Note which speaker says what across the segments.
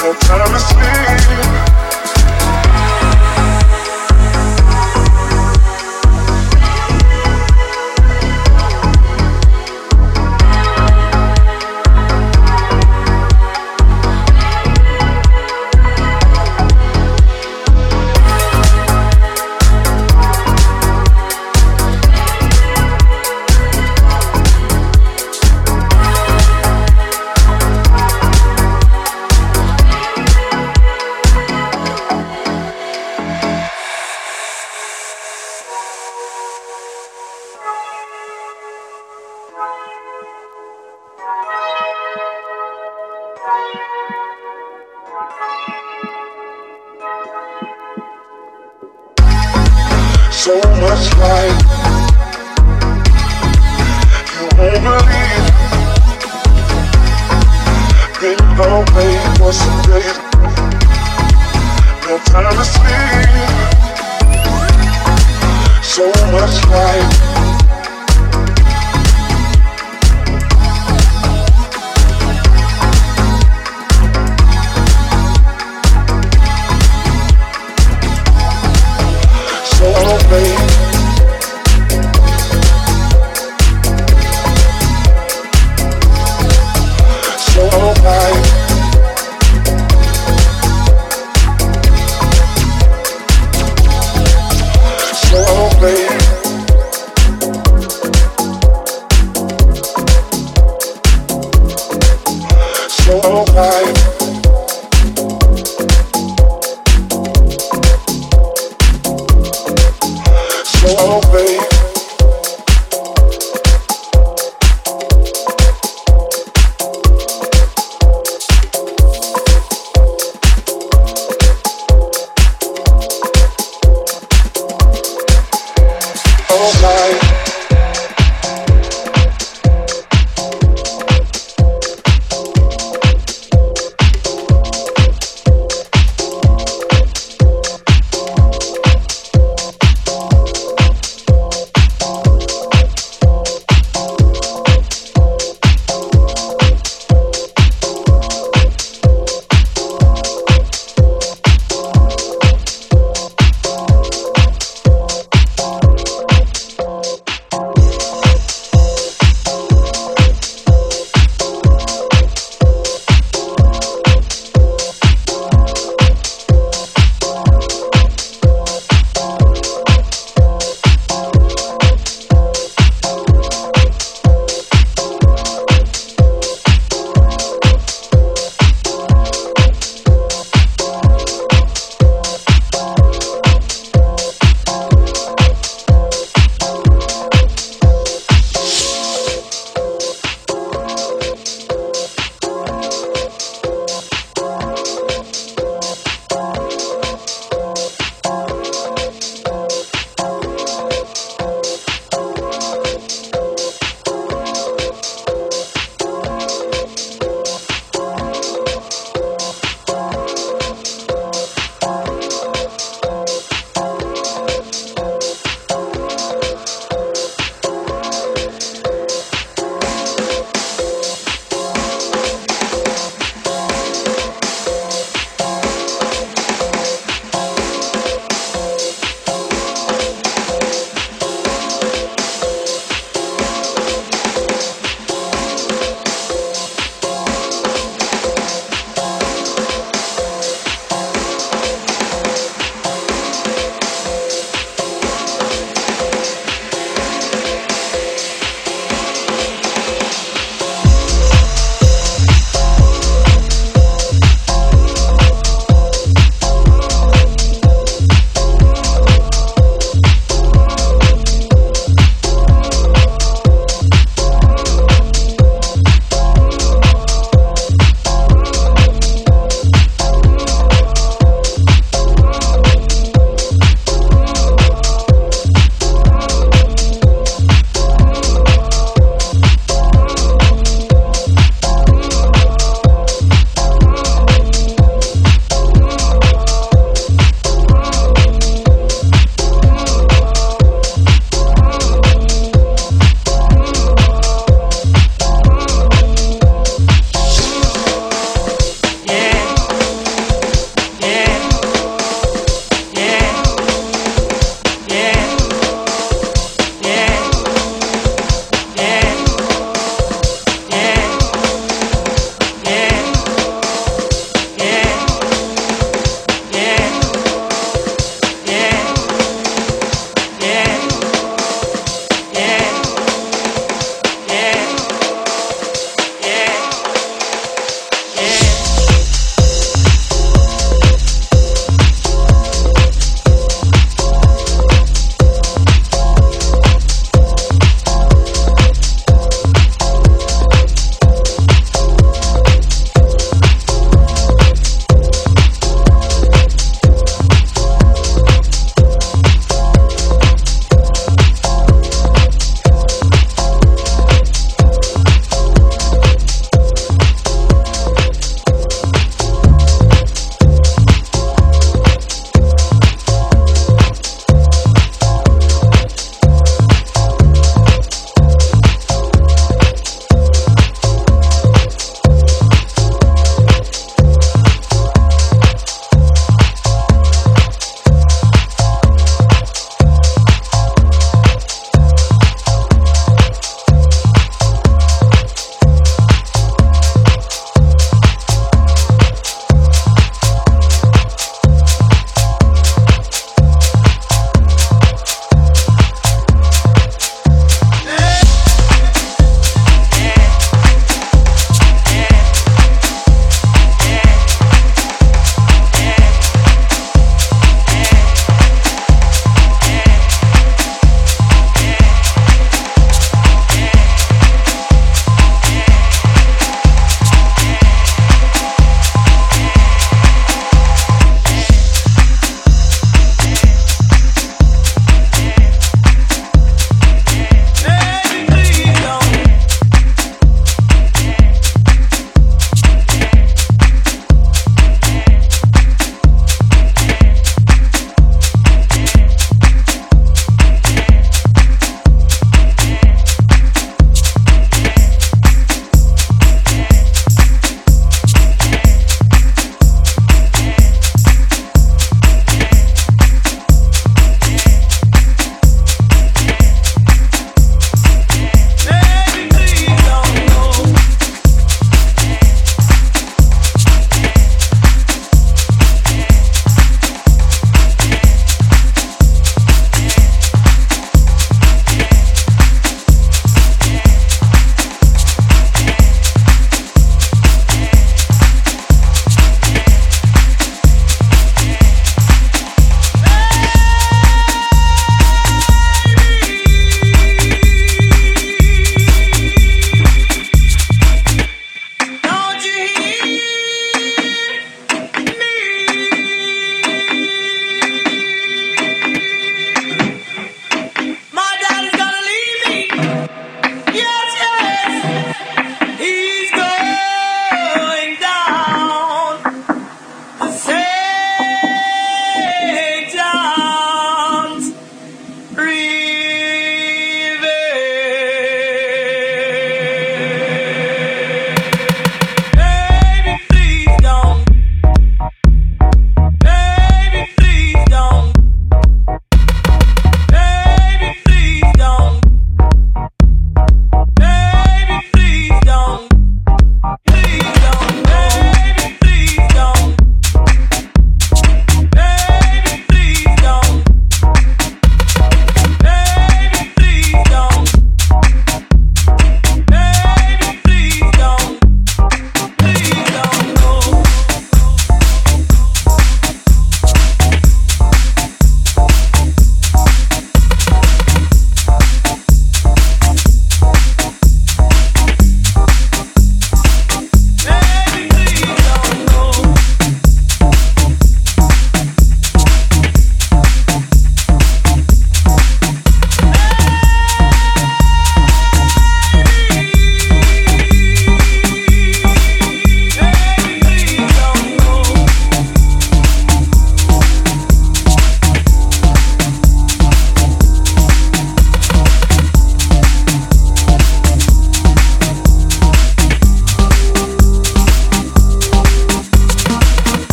Speaker 1: No time to sleep.
Speaker 2: Oh alright.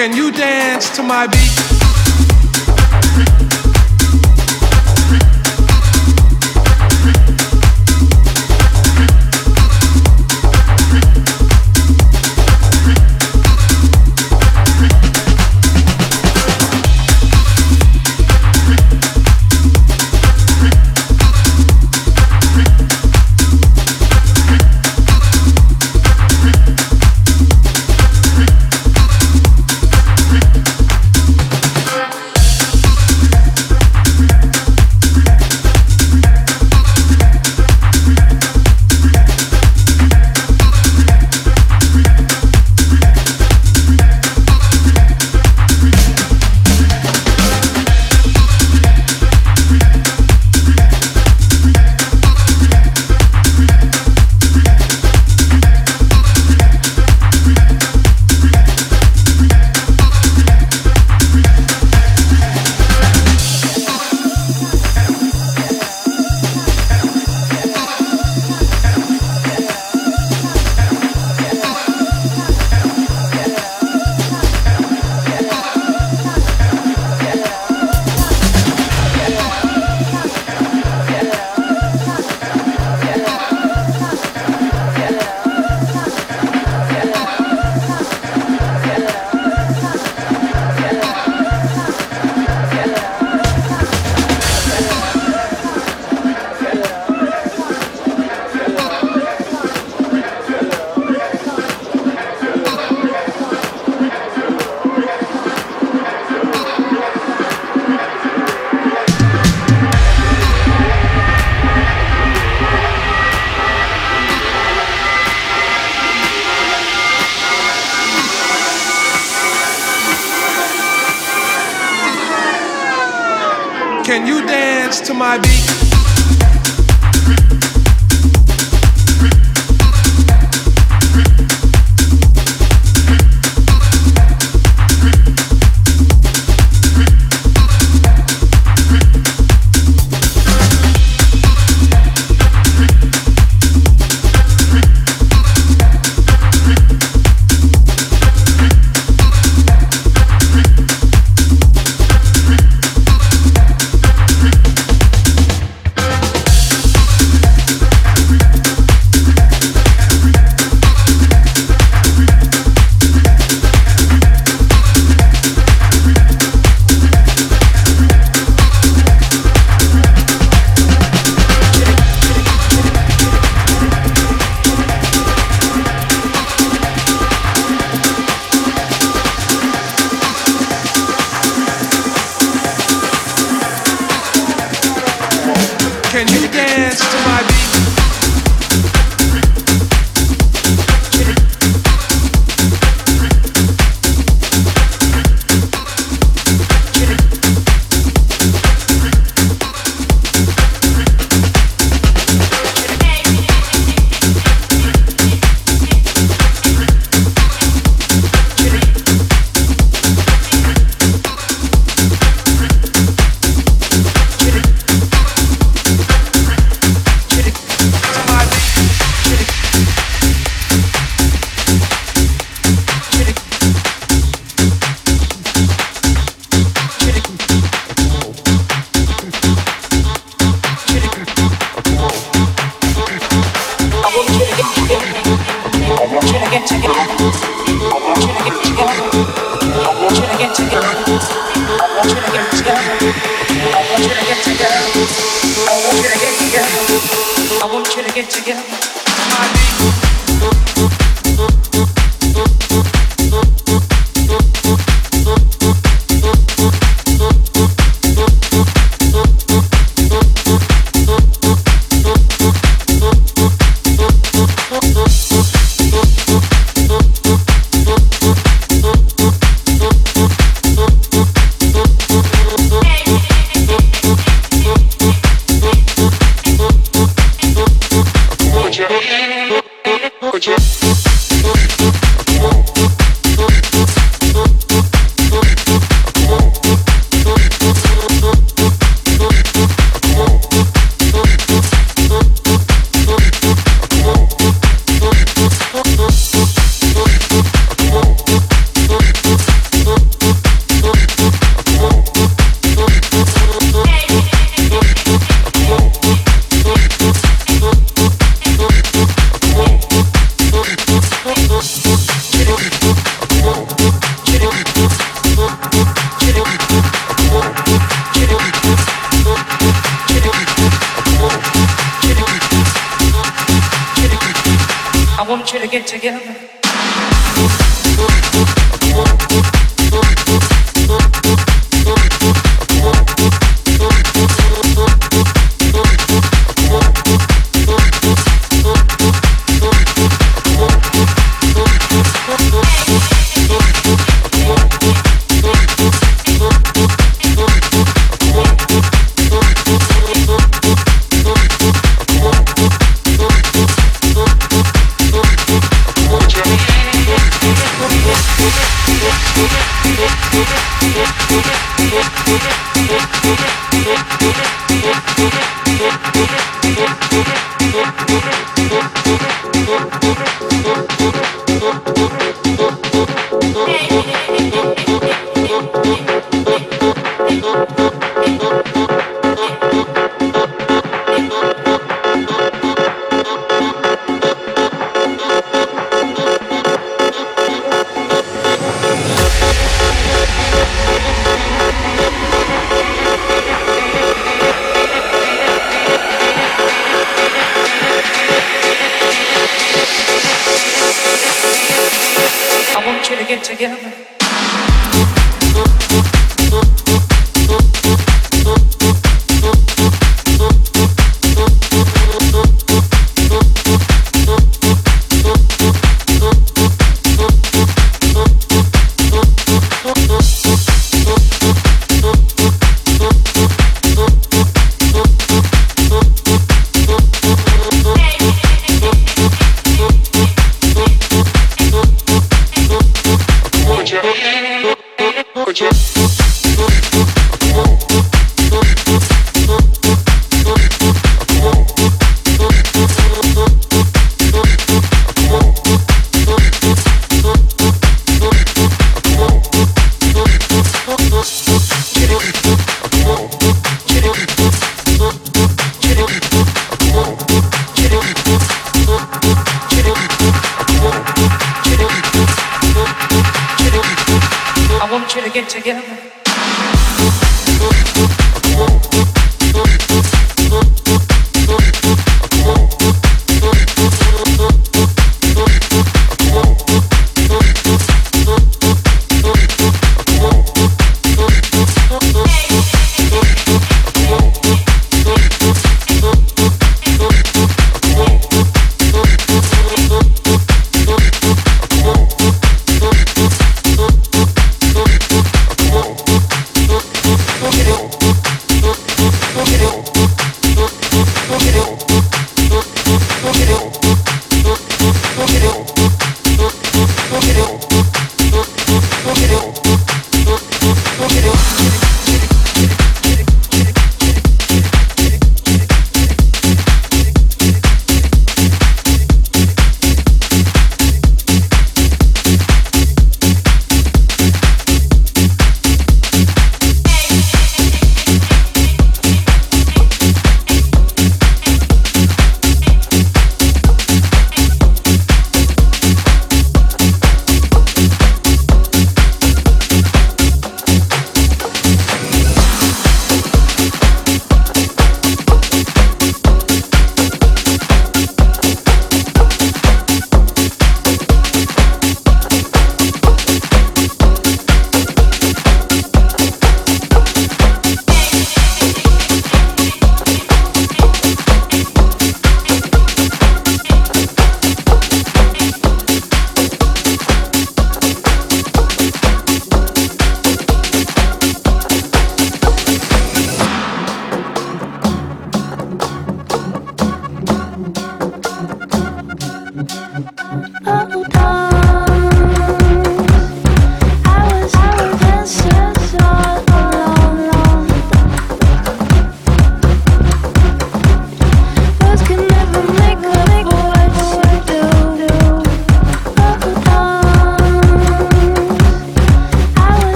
Speaker 2: Can you dance to my beat? my